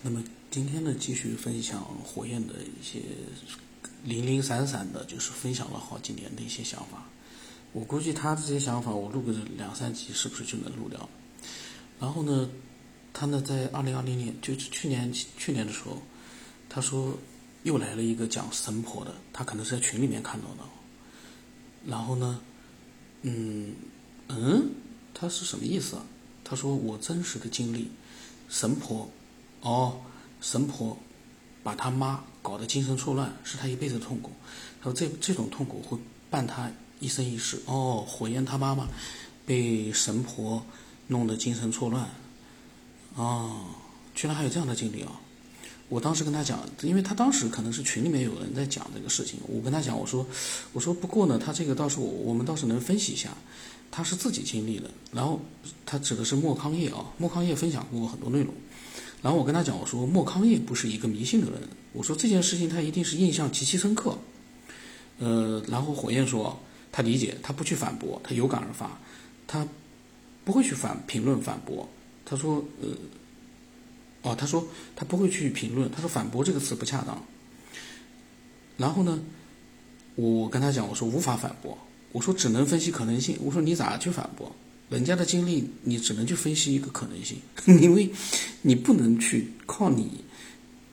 那么今天呢，继续分享火焰的一些零零散散的，就是分享了好几年的一些想法。我估计他这些想法，我录个两三集，是不是就能录掉？然后呢，他呢在二零二零年，就是去年去年的时候，他说又来了一个讲神婆的，他可能是在群里面看到的。然后呢，嗯嗯，他是什么意思啊？他说我真实的经历，神婆。哦，神婆把他妈搞得精神错乱，是他一辈子痛苦。他说这这种痛苦会伴他一生一世。哦，火焰他妈妈被神婆弄得精神错乱。哦，居然还有这样的经历啊！我当时跟他讲，因为他当时可能是群里面有人在讲这个事情，我跟他讲，我说我说不过呢，他这个倒是我我们倒是能分析一下，他是自己经历的。然后他指的是莫康业啊，莫康业分享过很多内容。然后我跟他讲，我说莫康业不是一个迷信的人，我说这件事情他一定是印象极其深刻。呃，然后火焰说他理解，他不去反驳，他有感而发，他不会去反评论反驳。他说，呃，哦，他说他不会去评论，他说反驳这个词不恰当。然后呢，我跟他讲，我说无法反驳，我说只能分析可能性，我说你咋去反驳？人家的经历，你只能去分析一个可能性，因为，你不能去靠你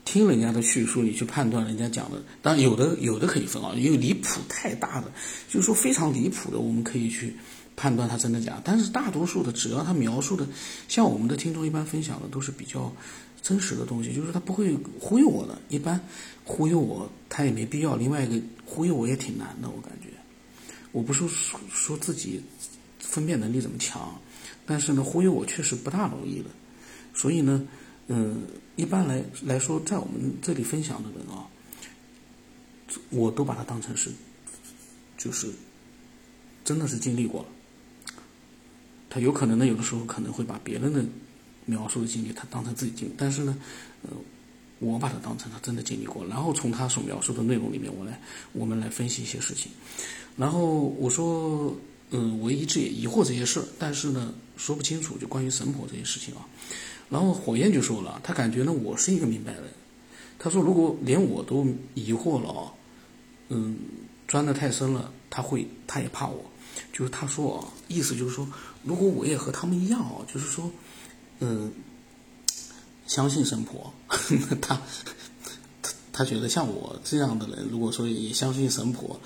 听人家的叙述，你去判断人家讲的。当然，有的有的可以分啊，因为离谱太大的，就是说非常离谱的，我们可以去判断它真的假。但是大多数的，只要他描述的，像我们的听众一般分享的都是比较真实的东西，就是他不会忽悠我的。一般忽悠我，他也没必要。另外一个忽悠我也挺难的，我感觉，我不是说 说自己。分辨能力怎么强？但是呢，忽悠我确实不大容易的。所以呢，嗯，一般来来说，在我们这里分享的人啊，我都把它当成是，就是真的是经历过了。他有可能呢，有的时候可能会把别人的描述的经历，他当成自己经历。但是呢，呃，我把它当成他真的经历过。然后从他所描述的内容里面，我来我们来分析一些事情。然后我说。嗯，我一直也疑惑这些事，但是呢，说不清楚就关于神婆这些事情啊。然后火焰就说了，他感觉呢，我是一个明白人。他说，如果连我都疑惑了啊，嗯，钻得太深了，他会，他也怕我。就是他说啊，意思就是说，如果我也和他们一样啊，就是说，嗯，相信神婆，他他他觉得像我这样的人，如果说也相信神婆。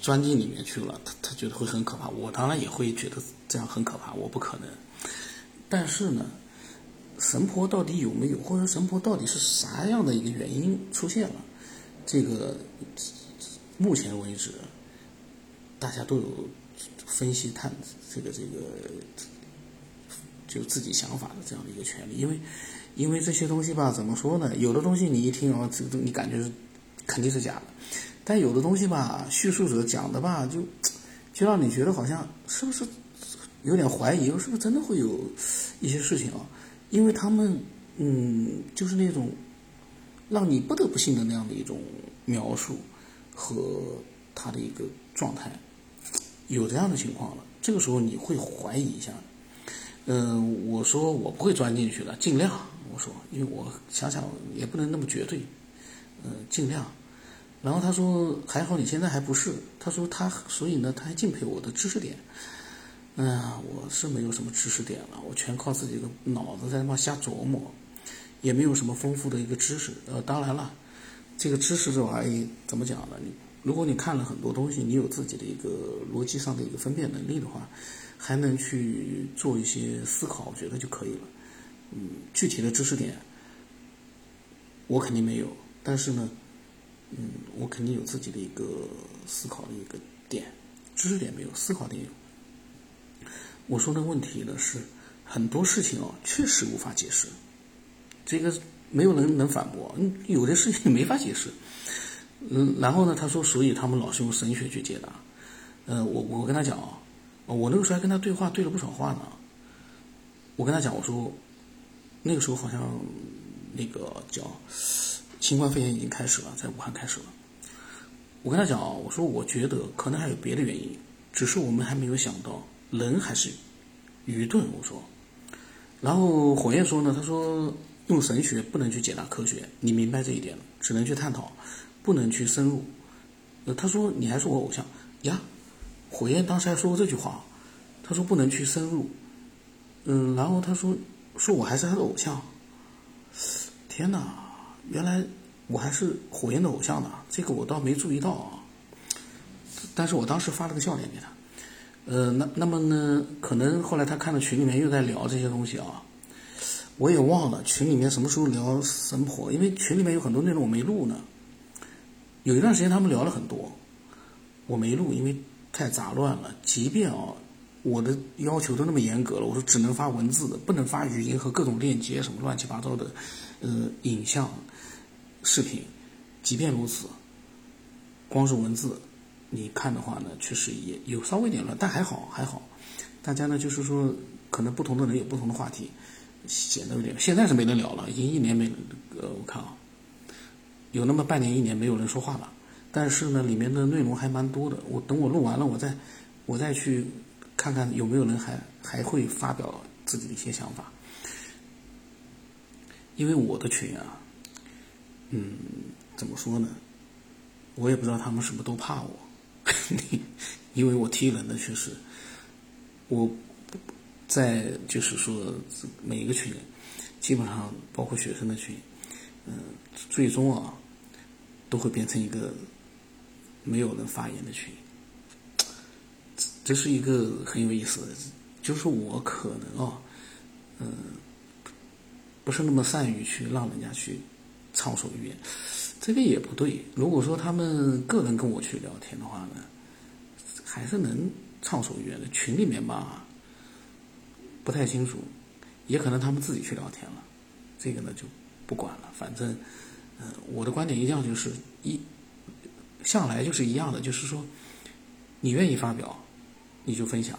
钻进里面去了，他他觉得会很可怕。我当然也会觉得这样很可怕，我不可能。但是呢，神婆到底有没有，或者神婆到底是啥样的一个原因出现了？这个目前为止，大家都有分析探这个这个就自己想法的这样的一个权利。因为因为这些东西吧，怎么说呢？有的东西你一听啊，这个你感觉是肯定是假的。但有的东西吧，叙述者讲的吧，就就让你觉得好像是不是有点怀疑，是不是真的会有一些事情啊？因为他们嗯，就是那种让你不得不信的那样的一种描述和他的一个状态，有这样的情况了。这个时候你会怀疑一下。嗯，我说我不会钻进去的，尽量。我说，因为我想想也不能那么绝对，嗯，尽量。然后他说：“还好你现在还不是。”他说他，所以呢，他还敬佩我的知识点。嗯，我是没有什么知识点了，我全靠自己的脑子在那瞎琢磨，也没有什么丰富的一个知识。呃，当然了，这个知识这玩意怎么讲呢？你如果你看了很多东西，你有自己的一个逻辑上的一个分辨能力的话，还能去做一些思考，我觉得就可以了。嗯，具体的知识点，我肯定没有，但是呢。嗯，我肯定有自己的一个思考的一个点，知识点没有，思考点有。我说的问题呢是很多事情哦，确实无法解释，这个没有人能反驳。有的事情 没法解释。嗯，然后呢，他说，所以他们老是用神学去解答。呃，我我跟他讲啊，我那个时候还跟他对话对了不少话呢。我跟他讲，我说那个时候好像那个叫。新冠肺炎已经开始了，在武汉开始了。我跟他讲啊，我说我觉得可能还有别的原因，只是我们还没有想到。人还是愚钝，我说。然后火焰说呢，他说用神学不能去解答科学，你明白这一点了，只能去探讨，不能去深入。呃，他说你还是我偶像呀，火焰当时还说过这句话，他说不能去深入，嗯，然后他说说我还是他的偶像，天哪，原来我还是火焰的偶像呢，这个我倒没注意到啊，但是我当时发了个笑脸给他，呃，那那么呢，可能后来他看到群里面又在聊这些东西啊。我也忘了群里面什么时候聊神婆，因为群里面有很多内容我没录呢。有一段时间他们聊了很多，我没录，因为太杂乱了。即便啊，我的要求都那么严格了，我说只能发文字的，不能发语音和各种链接什么乱七八糟的，呃，影像、视频。即便如此，光是文字，你看的话呢，确实也有稍微点乱，但还好还好。大家呢就是说，可能不同的人有不同的话题。显得有点，现在是没人聊了，已经一年没，呃，我看啊，有那么半年一年没有人说话了。但是呢，里面的内容还蛮多的。我等我录完了，我再我再去看看有没有人还还会发表自己的一些想法。因为我的群啊，嗯，怎么说呢？我也不知道他们是不是都怕我，因为我踢人的确实，我。在就是说，每一个群，基本上包括学生的群，嗯，最终啊，都会变成一个没有人发言的群。这是一个很有意思的，就是我可能啊，嗯，不是那么善于去让人家去畅所欲言，这个也不对。如果说他们个人跟我去聊天的话呢，还是能畅所欲言的。群里面吧。不太清楚，也可能他们自己去聊天了，这个呢就不管了。反正，嗯，我的观点一样就是一向来就是一样的，就是说，你愿意发表，你就分享；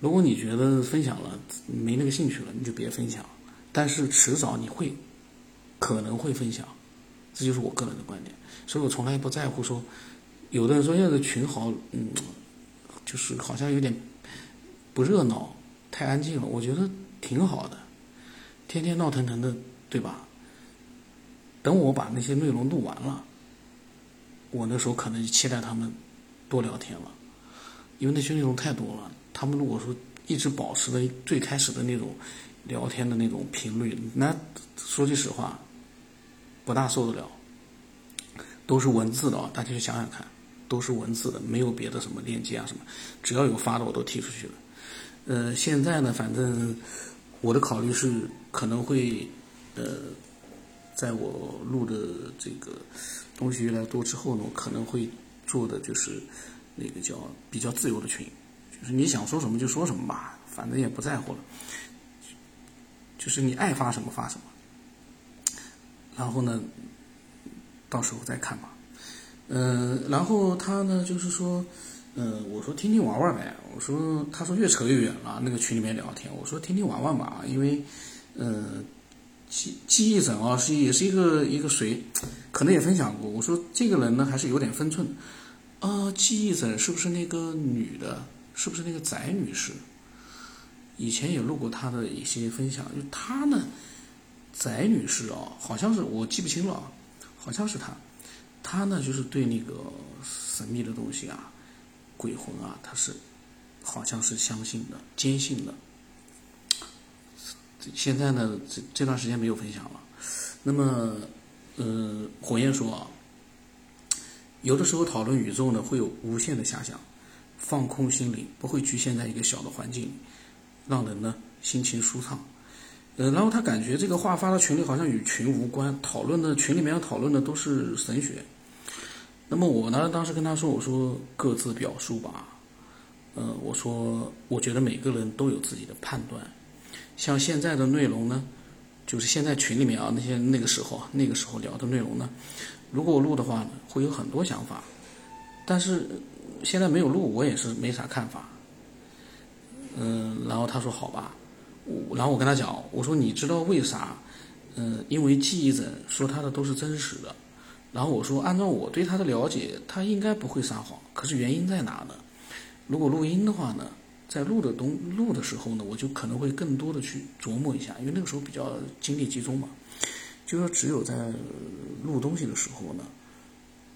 如果你觉得分享了没那个兴趣了，你就别分享。但是迟早你会可能会分享，这就是我个人的观点。所以我从来不在乎说，有的人说现在群好，嗯，就是好像有点不热闹。太安静了，我觉得挺好的，天天闹腾腾的，对吧？等我把那些内容录完了，我那时候可能就期待他们多聊天了，因为那些内容太多了。他们如果说一直保持的最开始的那种聊天的那种频率，那说句实话，不大受得了。都是文字的啊，大家去想想看，都是文字的，没有别的什么链接啊什么，只要有发的我都踢出去了。呃，现在呢，反正我的考虑是可能会，呃，在我录的这个东西越来越多之后呢，我可能会做的就是那个叫比较自由的群，就是你想说什么就说什么吧，反正也不在乎了，就是你爱发什么发什么，然后呢，到时候再看吧。嗯，然后他呢，就是说。嗯，我说听听玩玩呗。我说，他说越扯越远了。那个群里面聊天，我说听听玩玩吧。因为，呃，记记忆枕啊，是也是一个一个谁，可能也分享过。我说这个人呢，还是有点分寸。啊，记忆枕是不是那个女的？是不是那个翟女士？以前也录过她的一些分享。就她呢，翟女士啊，好像是我记不清了，好像是她。她呢，就是对那个神秘的东西啊。鬼魂啊，她是好像是相信的、坚信的。现在呢，这这段时间没有分享了。那么，呃，火焰说啊，有的时候讨论宇宙呢，会有无限的遐想，放空心灵，不会局限在一个小的环境，让人呢心情舒畅。呃，然后他感觉这个话发到群里好像与群无关，讨论的群里面要讨论的都是神学。那么我呢，当时跟他说：“我说各自表述吧，呃，我说我觉得每个人都有自己的判断。像现在的内容呢，就是现在群里面啊那些那个时候啊那个时候聊的内容呢，如果我录的话，会有很多想法。但是现在没有录，我也是没啥看法。嗯，然后他说好吧，然后我跟他讲，我说你知道为啥？嗯，因为记忆枕说他的都是真实的。”然后我说，按照我对他的了解，他应该不会撒谎。可是原因在哪呢？如果录音的话呢，在录的东录的时候呢，我就可能会更多的去琢磨一下，因为那个时候比较精力集中嘛。就说只有在录东西的时候呢，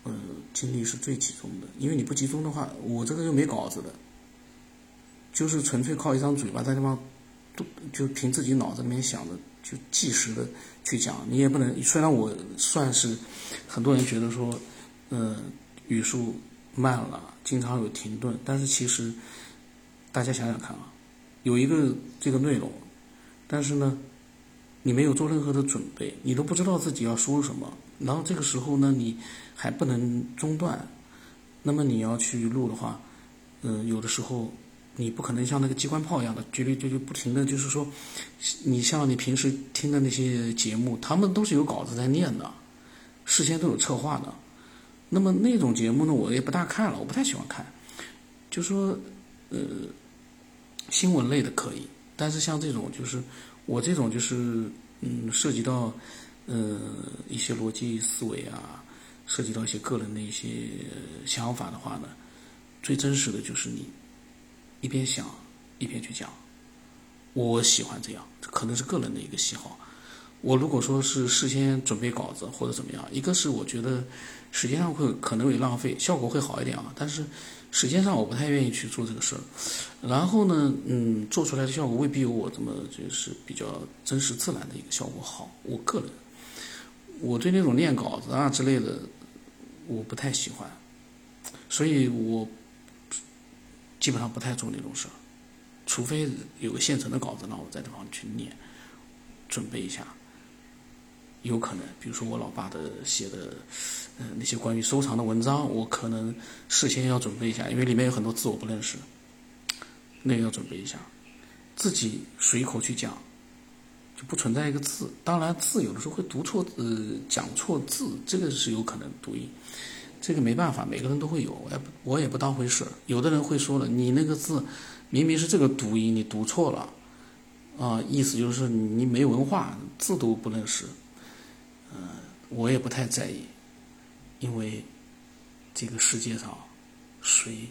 呃，精力是最集中的。因为你不集中的话，我这个又没稿子的，就是纯粹靠一张嘴巴在那方，都就凭自己脑子里面想的，就即时的去讲。你也不能，虽然我算是很多人觉得说，呃，语速慢了，经常有停顿，但是其实大家想想看啊，有一个这个内容，但是呢。你没有做任何的准备，你都不知道自己要说什么，然后这个时候呢，你还不能中断，那么你要去录的话，嗯，有的时候你不可能像那个机关炮一样的，绝对就就不停的就是说，你像你平时听的那些节目，他们都是有稿子在念的，事先都有策划的，那么那种节目呢，我也不大看了，我不太喜欢看，就说，呃，新闻类的可以，但是像这种就是。我这种就是，嗯，涉及到，呃，一些逻辑思维啊，涉及到一些个人的一些想法的话呢，最真实的就是你一边想一边去讲。我喜欢这样，这可能是个人的一个喜好。我如果说是事先准备稿子或者怎么样，一个是我觉得时间上会可能会浪费，效果会好一点啊，但是。时间上我不太愿意去做这个事儿，然后呢，嗯，做出来的效果未必有我这么就是比较真实自然的一个效果好。我个人，我对那种念稿子啊之类的，我不太喜欢，所以我基本上不太做那种事，除非有个现成的稿子，让我在这方去念，准备一下。有可能，比如说我老爸的写的，呃，那些关于收藏的文章，我可能事先要准备一下，因为里面有很多字我不认识，那个要准备一下。自己随口去讲，就不存在一个字。当然，字有的时候会读错，呃，讲错字，这个是有可能读音，这个没办法，每个人都会有，我也不我也不当回事。有的人会说了，你那个字明明是这个读音，你读错了，啊，意思就是你没文化，字都不认识。嗯，我也不太在意，因为这个世界上谁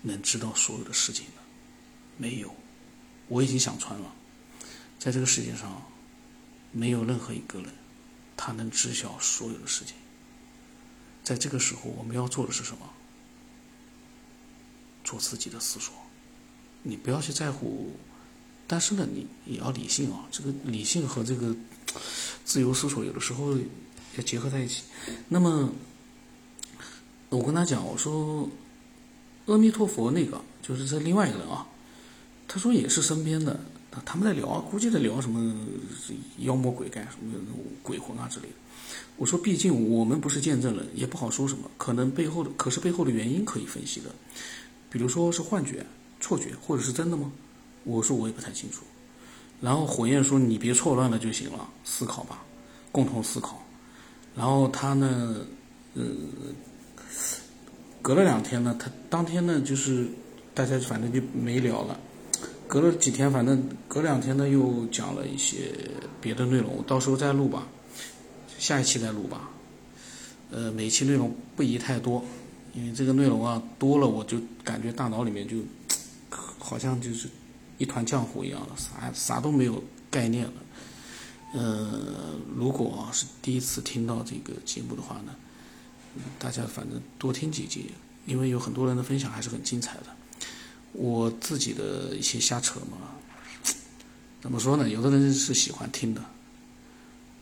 能知道所有的事情呢？没有，我已经想穿了，在这个世界上没有任何一个人他能知晓所有的事情。在这个时候，我们要做的是什么？做自己的思索，你不要去在乎，但是呢，你也要理性啊。这个理性和这个。自由思索有的时候要结合在一起。那么，我跟他讲，我说阿弥陀佛那个就是这另外一个人啊，他说也是身边的，他们在聊，估计在聊什么妖魔鬼怪、什么鬼魂啊之类的。我说，毕竟我们不是见证人，也不好说什么，可能背后的，可是背后的原因可以分析的，比如说是幻觉、错觉，或者是真的吗？我说我也不太清楚。然后火焰说：“你别错乱了就行了，思考吧，共同思考。”然后他呢，呃，隔了两天呢，他当天呢就是大家反正就没聊了。隔了几天，反正隔两天呢又讲了一些别的内容，我到时候再录吧，下一期再录吧。呃，每期内容不宜太多，因为这个内容啊多了，我就感觉大脑里面就好像就是。一团浆糊一样的，啥啥都没有概念了。呃，如果是第一次听到这个节目的话呢，大家反正多听几集，因为有很多人的分享还是很精彩的。我自己的一些瞎扯嘛，怎么说呢？有的人是喜欢听的，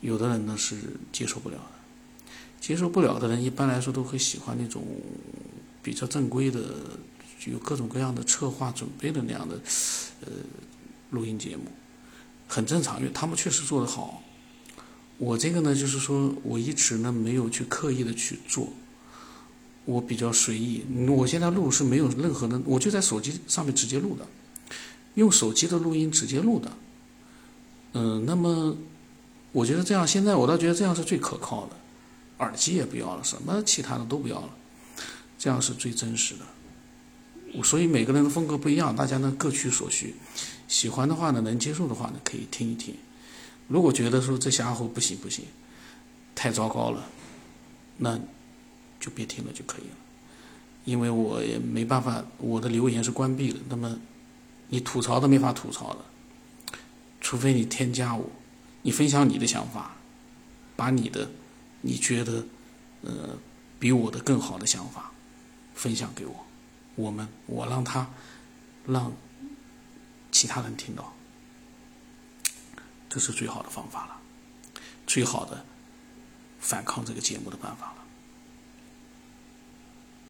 有的人呢是接受不了的。接受不了的人，一般来说都会喜欢那种比较正规的。有各种各样的策划准备的那样的，呃，录音节目，很正常，因为他们确实做得好。我这个呢，就是说我一直呢没有去刻意的去做，我比较随意。我现在录是没有任何的，我就在手机上面直接录的，用手机的录音直接录的。嗯，那么我觉得这样，现在我倒觉得这样是最可靠的，耳机也不要了，什么其他的都不要了，这样是最真实的。所以每个人的风格不一样，大家呢各取所需，喜欢的话呢，能接受的话呢，可以听一听。如果觉得说这家伙不行不行，太糟糕了，那就别听了就可以了。因为我也没办法，我的留言是关闭的。那么你吐槽都没法吐槽的，除非你添加我，你分享你的想法，把你的你觉得呃比我的更好的想法分享给我，我们我让他让其他人听到，这是最好的方法了，最好的反抗这个节目的办法了。